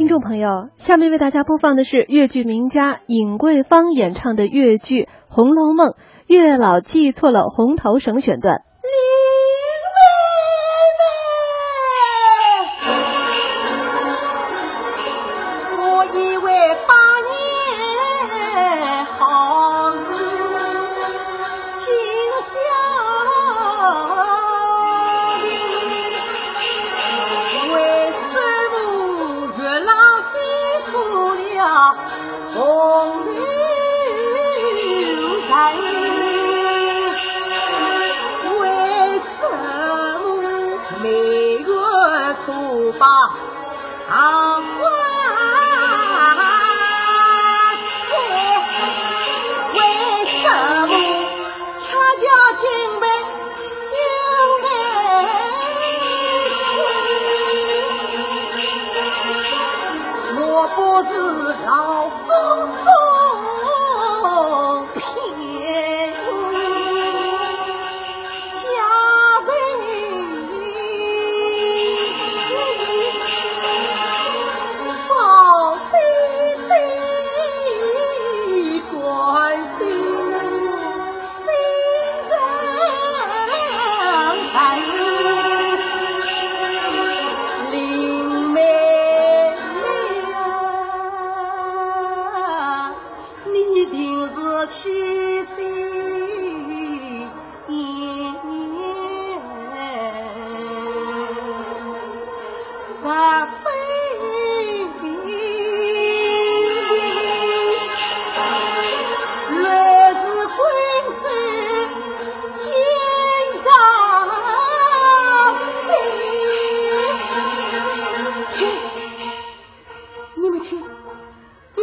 听众朋友，下面为大家播放的是越剧名家尹桂芳演唱的越剧《红楼梦》月老记错了红头绳选段。把桃花开，为什么恰恰今日就来莫不是老祖宗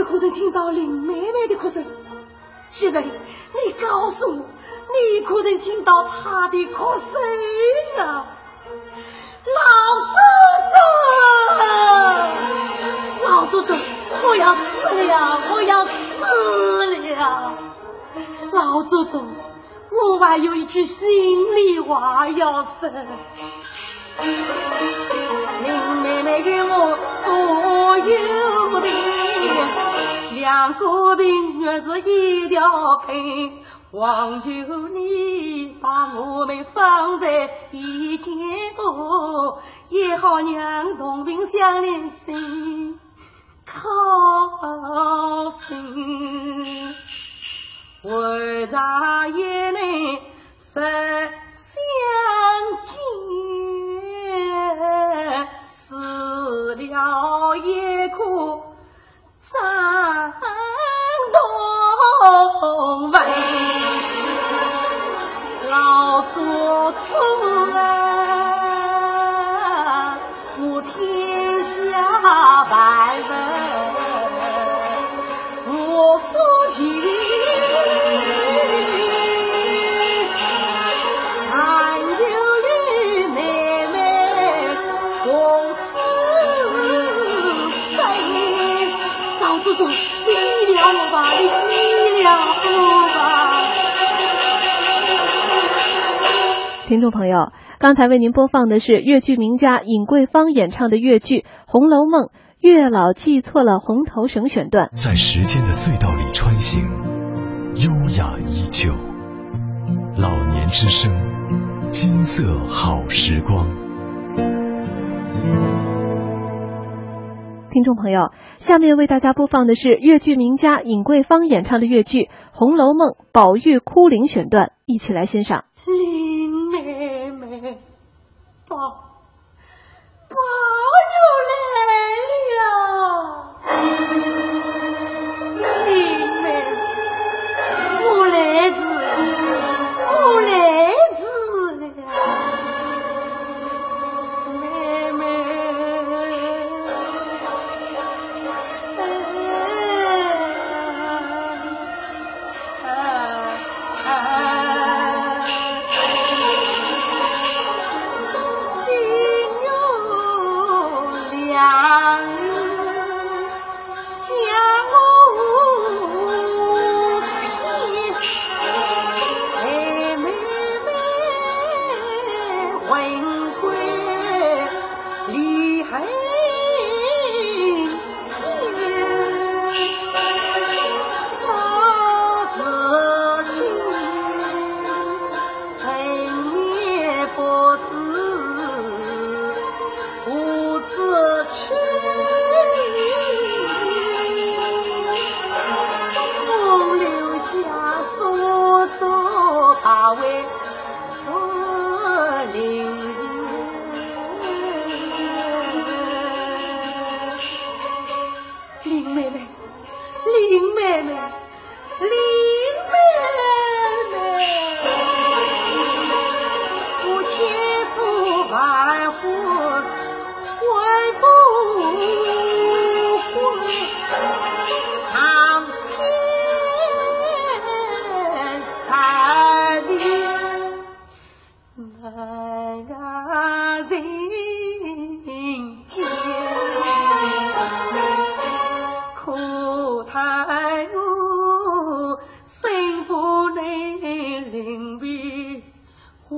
你可曾听到林妹妹的哭声？现在，你告诉我，你可曾听到她的哭声啊？老祖宗，老祖宗，我要死了，我要死了！老祖宗，我还有一句心里话要说。林妹妹与我所有的。两个病原是一条命，望求你把我们放在一间屋，也好让同病相怜心靠心。为啥也能生听众朋友，刚才为您播放的是越剧名家尹桂芳演唱的越剧《红楼梦》月老记错了红头绳选段。在时间的隧道里穿行，优雅依旧。老年之声，金色好时光。听众朋友，下面为大家播放的是越剧名家尹桂芳演唱的越剧《红楼梦》宝玉哭灵选段，一起来欣赏。家。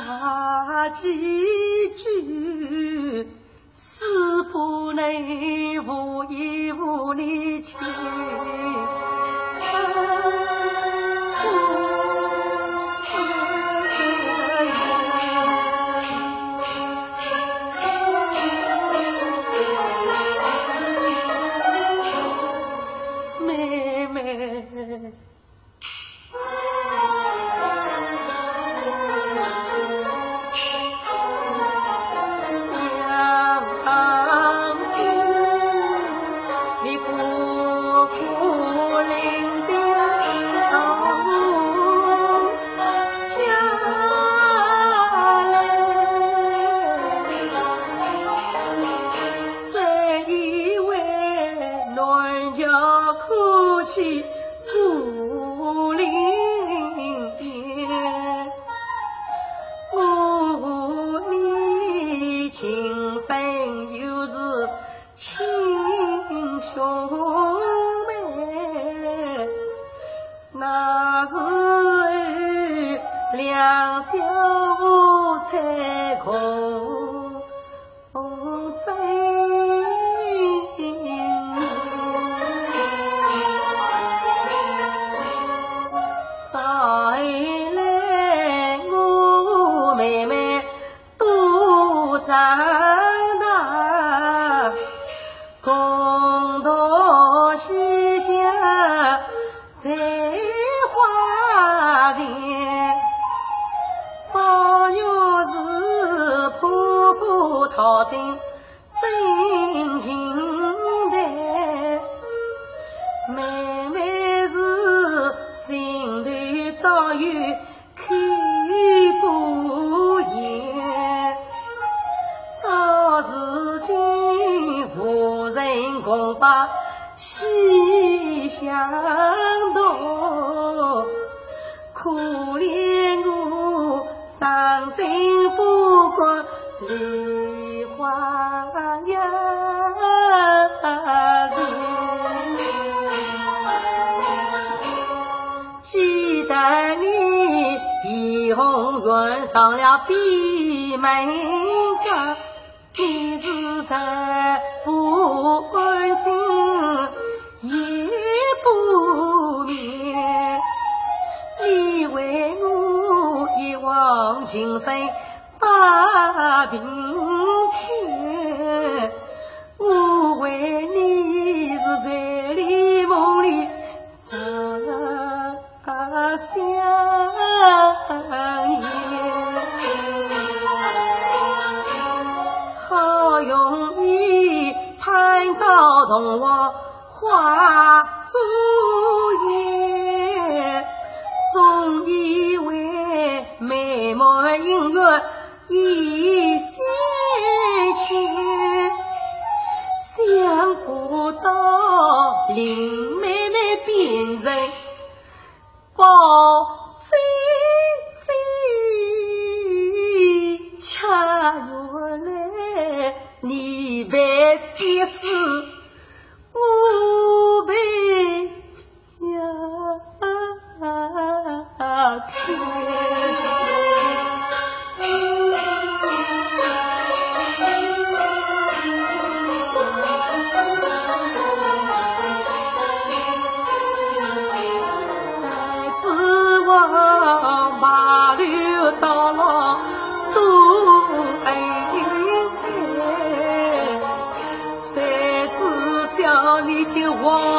话几句，四不能无一无力去。不在操心真情在，妹妹是心头早有看不厌。到如今无人共把西厢读，可怜我伤心不觉。当了闭门家你是再不安心也不眠。你为我一往情深把平容易攀到同花花烛夜总以为美满姻缘已散去想不到灵谁知我片苍到了都恩爱小你就忘